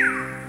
Bye.